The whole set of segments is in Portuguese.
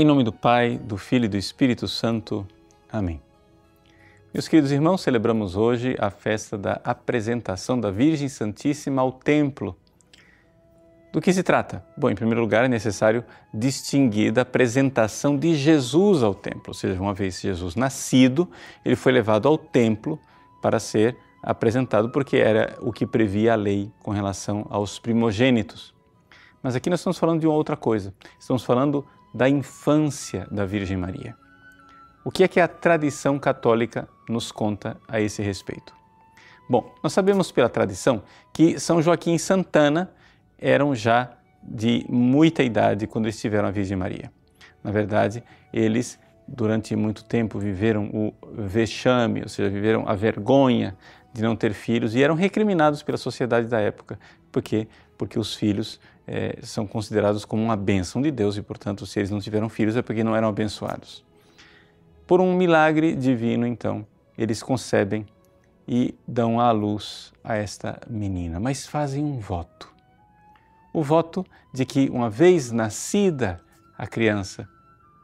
Em nome do Pai, do Filho e do Espírito Santo. Amém. Meus queridos irmãos, celebramos hoje a festa da apresentação da Virgem Santíssima ao templo. Do que se trata? Bom, em primeiro lugar, é necessário distinguir da apresentação de Jesus ao templo, ou seja, uma vez Jesus nascido, ele foi levado ao templo para ser apresentado, porque era o que previa a lei com relação aos primogênitos. Mas aqui nós estamos falando de uma outra coisa. Estamos falando da infância da Virgem Maria. O que é que a tradição católica nos conta a esse respeito? Bom, nós sabemos pela tradição que São Joaquim e Santana eram já de muita idade quando estiveram a Virgem Maria. Na verdade, eles durante muito tempo viveram o vexame, ou seja, viveram a vergonha de não ter filhos e eram recriminados pela sociedade da época. Por quê? Porque os filhos é, são considerados como uma bênção de Deus e, portanto, se eles não tiveram filhos é porque não eram abençoados. Por um milagre divino, então, eles concebem e dão à luz a esta menina, mas fazem um voto. O voto de que, uma vez nascida a criança,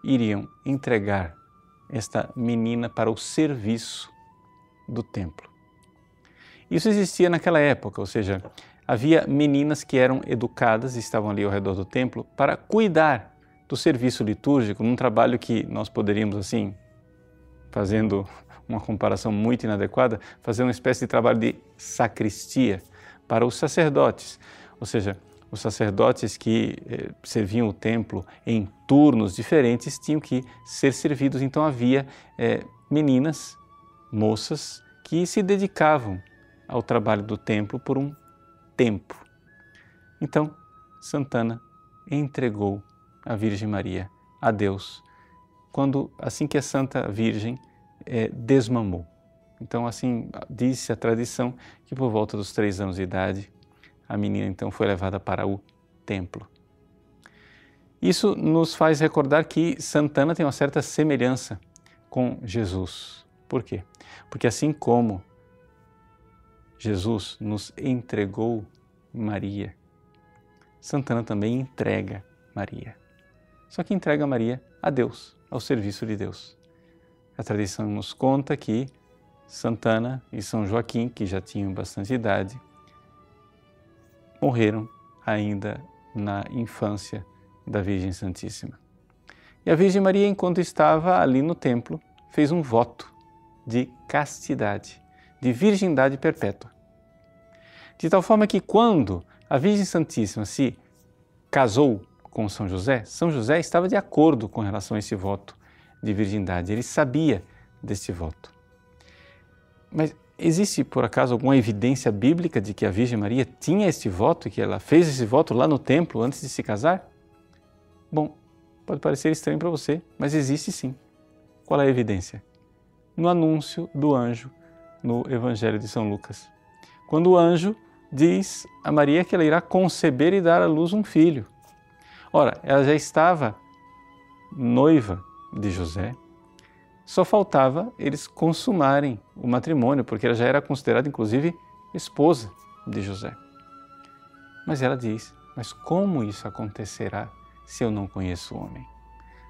iriam entregar esta menina para o serviço do templo. Isso existia naquela época, ou seja, havia meninas que eram educadas e estavam ali ao redor do templo para cuidar do serviço litúrgico, num trabalho que nós poderíamos, assim, fazendo uma comparação muito inadequada, fazer uma espécie de trabalho de sacristia para os sacerdotes. Ou seja, os sacerdotes que eh, serviam o templo em turnos diferentes tinham que ser servidos. Então havia eh, meninas, moças, que se dedicavam ao trabalho do templo por um tempo. Então, Santana entregou a Virgem Maria a Deus, quando assim que a Santa Virgem é, desmamou. Então, assim disse a tradição que por volta dos três anos de idade, a menina então foi levada para o templo. Isso nos faz recordar que Santana tem uma certa semelhança com Jesus. Por quê? Porque assim como Jesus nos entregou Maria. Santana também entrega Maria. Só que entrega Maria a Deus, ao serviço de Deus. A tradição nos conta que Santana e São Joaquim, que já tinham bastante idade, morreram ainda na infância da Virgem Santíssima. E a Virgem Maria, enquanto estava ali no templo, fez um voto de castidade de virgindade perpétua. De tal forma que quando a Virgem Santíssima se casou com São José, São José estava de acordo com relação a esse voto de virgindade, ele sabia deste voto. Mas existe por acaso alguma evidência bíblica de que a Virgem Maria tinha este voto, que ela fez esse voto lá no templo antes de se casar? Bom, pode parecer estranho para você, mas existe sim. Qual é a evidência? No anúncio do anjo no Evangelho de São Lucas. Quando o anjo diz a Maria que ela irá conceber e dar à luz um filho. Ora, ela já estava noiva de José, só faltava eles consumarem o matrimônio, porque ela já era considerada, inclusive, esposa de José. Mas ela diz: Mas como isso acontecerá se eu não conheço o homem?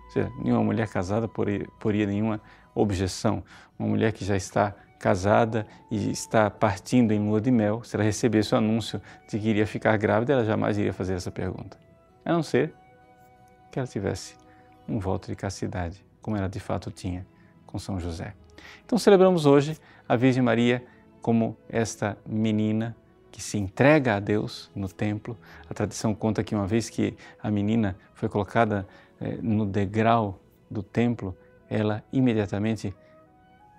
Ou seja, nenhuma mulher casada poria nenhuma objeção. Uma mulher que já está casada e está partindo em lua de mel, se ela recebesse o anúncio de que iria ficar grávida, ela jamais iria fazer essa pergunta. A não ser que ela tivesse um voto de castidade, como ela de fato tinha com São José. Então celebramos hoje a Virgem Maria como esta menina que se entrega a Deus no templo. A tradição conta que uma vez que a menina foi colocada eh, no degrau do templo, ela imediatamente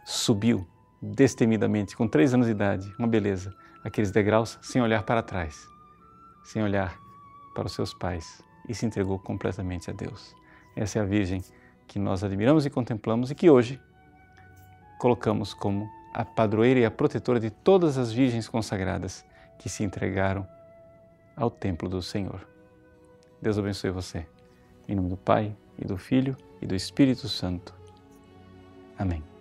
subiu destemidamente, com três anos de idade, uma beleza, aqueles degraus sem olhar para trás, sem olhar para os seus pais e se entregou completamente a Deus. Essa é a Virgem que nós admiramos e contemplamos e que hoje colocamos como a padroeira e a protetora de todas as virgens consagradas que se entregaram ao templo do Senhor. Deus abençoe você. Em nome do Pai, e do Filho, e do Espírito Santo. Amém.